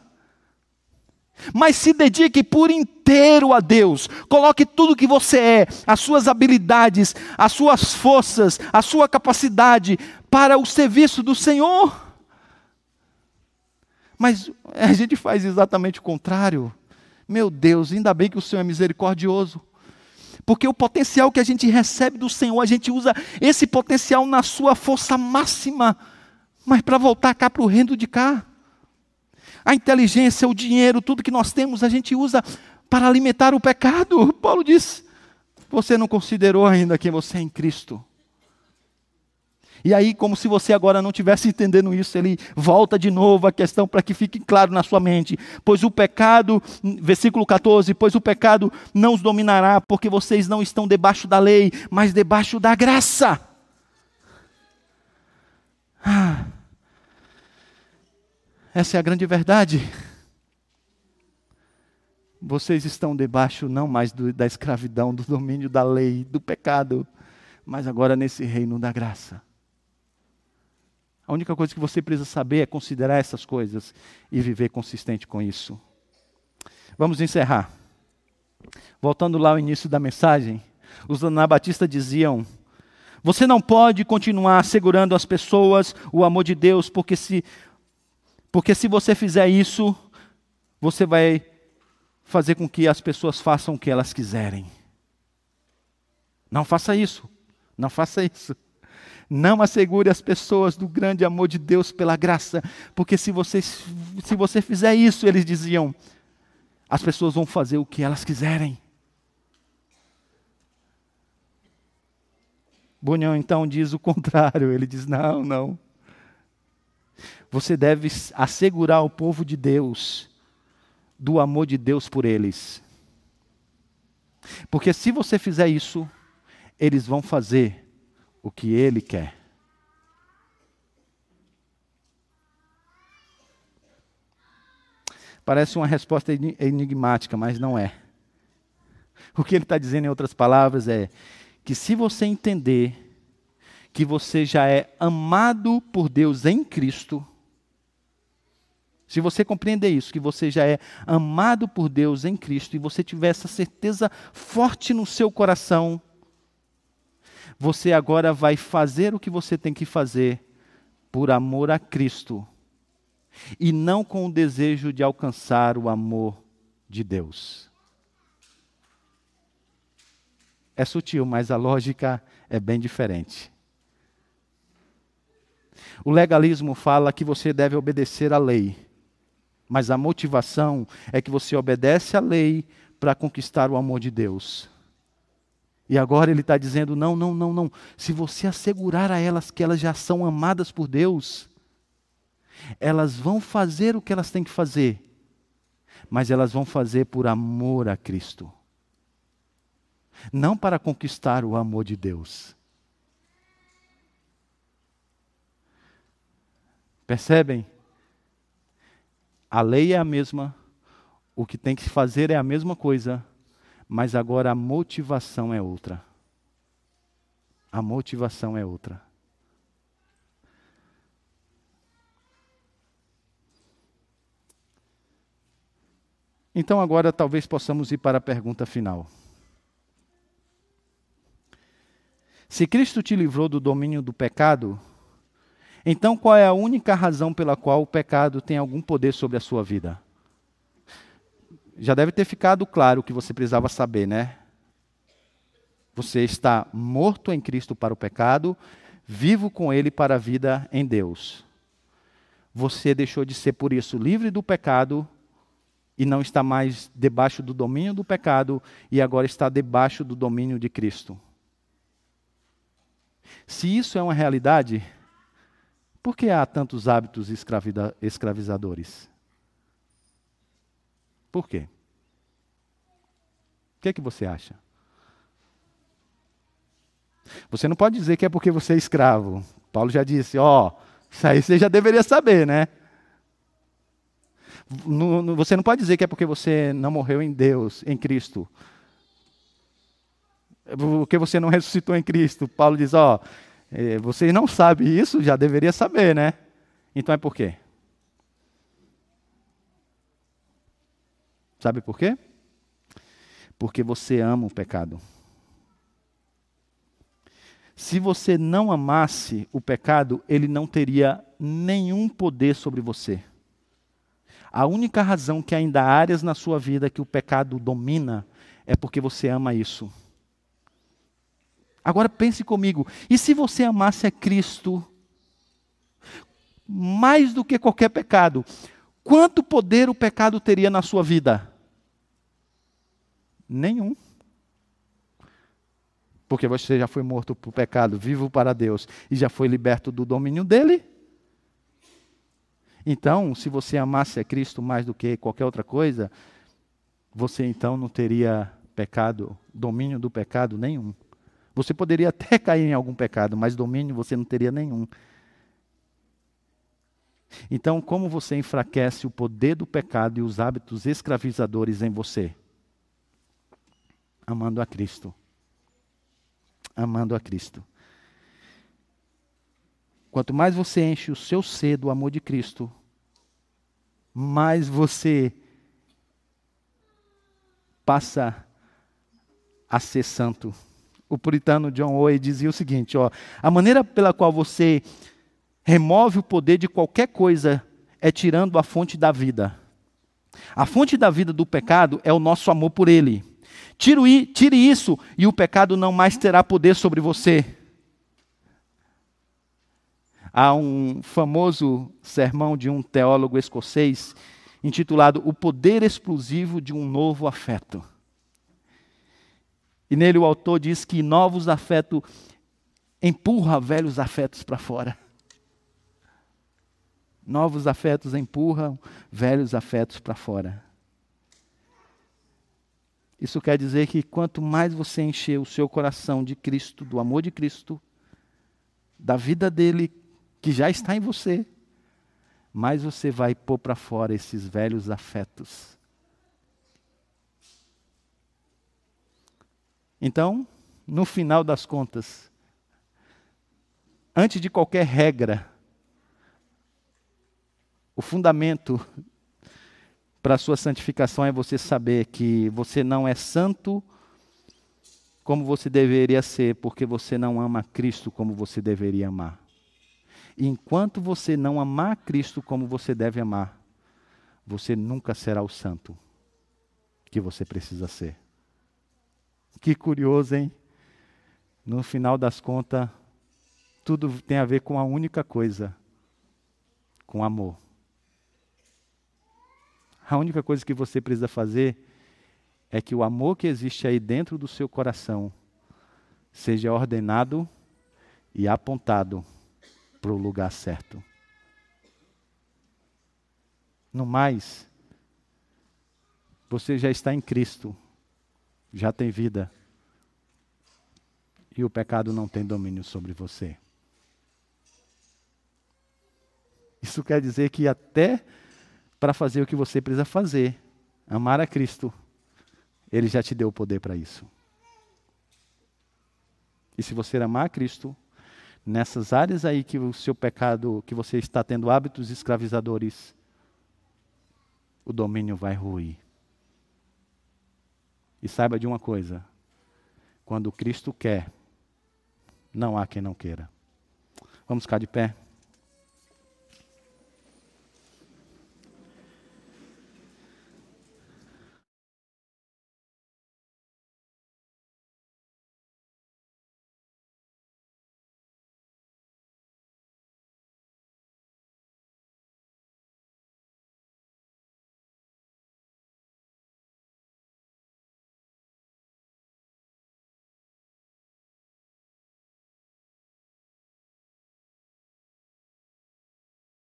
Mas se dedique por inteiro a Deus. Coloque tudo que você é, as suas habilidades, as suas forças, a sua capacidade para o serviço do Senhor. Mas a gente faz exatamente o contrário. Meu Deus, ainda bem que o Senhor é misericordioso. Porque o potencial que a gente recebe do Senhor, a gente usa esse potencial na sua força máxima, mas para voltar cá para o reino de cá. A inteligência, o dinheiro, tudo que nós temos, a gente usa para alimentar o pecado. Paulo diz: você não considerou ainda quem você é em Cristo. E aí, como se você agora não tivesse entendendo isso, ele volta de novo a questão para que fique claro na sua mente. Pois o pecado, versículo 14: Pois o pecado não os dominará, porque vocês não estão debaixo da lei, mas debaixo da graça. Ah. Essa é a grande verdade. Vocês estão debaixo não mais do, da escravidão, do domínio da lei, do pecado, mas agora nesse reino da graça. A única coisa que você precisa saber é considerar essas coisas e viver consistente com isso. Vamos encerrar. Voltando lá ao início da mensagem, os anabatistas diziam: Você não pode continuar segurando as pessoas o amor de Deus, porque se porque se você fizer isso, você vai fazer com que as pessoas façam o que elas quiserem. Não faça isso. Não faça isso. Não assegure as pessoas do grande amor de Deus pela graça, porque se você, se você fizer isso, eles diziam, as pessoas vão fazer o que elas quiserem. Bunhão então diz o contrário, ele diz: não, não. Você deve assegurar o povo de Deus do amor de Deus por eles. Porque se você fizer isso, eles vão fazer o que ele quer. Parece uma resposta enigmática, mas não é. O que ele está dizendo, em outras palavras, é que se você entender que você já é amado por Deus em Cristo, se você compreender isso, que você já é amado por Deus em Cristo, e você tiver essa certeza forte no seu coração, você agora vai fazer o que você tem que fazer por amor a Cristo, e não com o desejo de alcançar o amor de Deus. É sutil, mas a lógica é bem diferente. O legalismo fala que você deve obedecer à lei, mas a motivação é que você obedece à lei para conquistar o amor de Deus. E agora ele está dizendo: não, não, não, não. Se você assegurar a elas que elas já são amadas por Deus, elas vão fazer o que elas têm que fazer, mas elas vão fazer por amor a Cristo, não para conquistar o amor de Deus. Percebem? A lei é a mesma, o que tem que fazer é a mesma coisa, mas agora a motivação é outra. A motivação é outra. Então agora talvez possamos ir para a pergunta final. Se Cristo te livrou do domínio do pecado, então qual é a única razão pela qual o pecado tem algum poder sobre a sua vida? Já deve ter ficado claro o que você precisava saber, né? Você está morto em Cristo para o pecado, vivo com Ele para a vida em Deus. Você deixou de ser, por isso, livre do pecado e não está mais debaixo do domínio do pecado e agora está debaixo do domínio de Cristo. Se isso é uma realidade, por que há tantos hábitos escravizadores? Por quê? O que é que você acha? Você não pode dizer que é porque você é escravo. Paulo já disse, ó, oh, isso aí você já deveria saber, né? Você não pode dizer que é porque você não morreu em Deus, em Cristo. Porque você não ressuscitou em Cristo. Paulo diz: Ó, oh, você não sabe isso, já deveria saber, né? Então é por quê? Sabe por quê? Porque você ama o pecado. Se você não amasse o pecado, ele não teria nenhum poder sobre você. A única razão que ainda há áreas na sua vida que o pecado domina é porque você ama isso. Agora pense comigo: e se você amasse a Cristo mais do que qualquer pecado, quanto poder o pecado teria na sua vida? Nenhum. Porque você já foi morto para o pecado, vivo para Deus e já foi liberto do domínio dele. Então, se você amasse a Cristo mais do que qualquer outra coisa, você então não teria pecado, domínio do pecado nenhum. Você poderia até cair em algum pecado, mas domínio você não teria nenhum. Então, como você enfraquece o poder do pecado e os hábitos escravizadores em você? Amando a Cristo. Amando a Cristo. Quanto mais você enche o seu ser do amor de Cristo, mais você passa a ser santo. O puritano John Owen dizia o seguinte: ó, a maneira pela qual você remove o poder de qualquer coisa é tirando a fonte da vida. A fonte da vida do pecado é o nosso amor por Ele. Tire isso e o pecado não mais terá poder sobre você. Há um famoso sermão de um teólogo escocês intitulado O Poder Explosivo de um Novo Afeto. E nele o autor diz que novos afetos empurra velhos afetos para fora. Novos afetos empurram velhos afetos para fora. Isso quer dizer que quanto mais você encher o seu coração de Cristo, do amor de Cristo, da vida dele que já está em você, mais você vai pôr para fora esses velhos afetos. Então, no final das contas, antes de qualquer regra, o fundamento para a sua santificação é você saber que você não é santo como você deveria ser, porque você não ama Cristo como você deveria amar. E enquanto você não amar Cristo como você deve amar, você nunca será o santo que você precisa ser. Que curioso, hein? No final das contas, tudo tem a ver com a única coisa: com amor. A única coisa que você precisa fazer é que o amor que existe aí dentro do seu coração seja ordenado e apontado para o lugar certo. No mais, você já está em Cristo, já tem vida, e o pecado não tem domínio sobre você. Isso quer dizer que até para fazer o que você precisa fazer, amar a Cristo, Ele já te deu o poder para isso. E se você amar a Cristo, nessas áreas aí que o seu pecado, que você está tendo hábitos escravizadores, o domínio vai ruir. E saiba de uma coisa: quando Cristo quer, não há quem não queira. Vamos ficar de pé?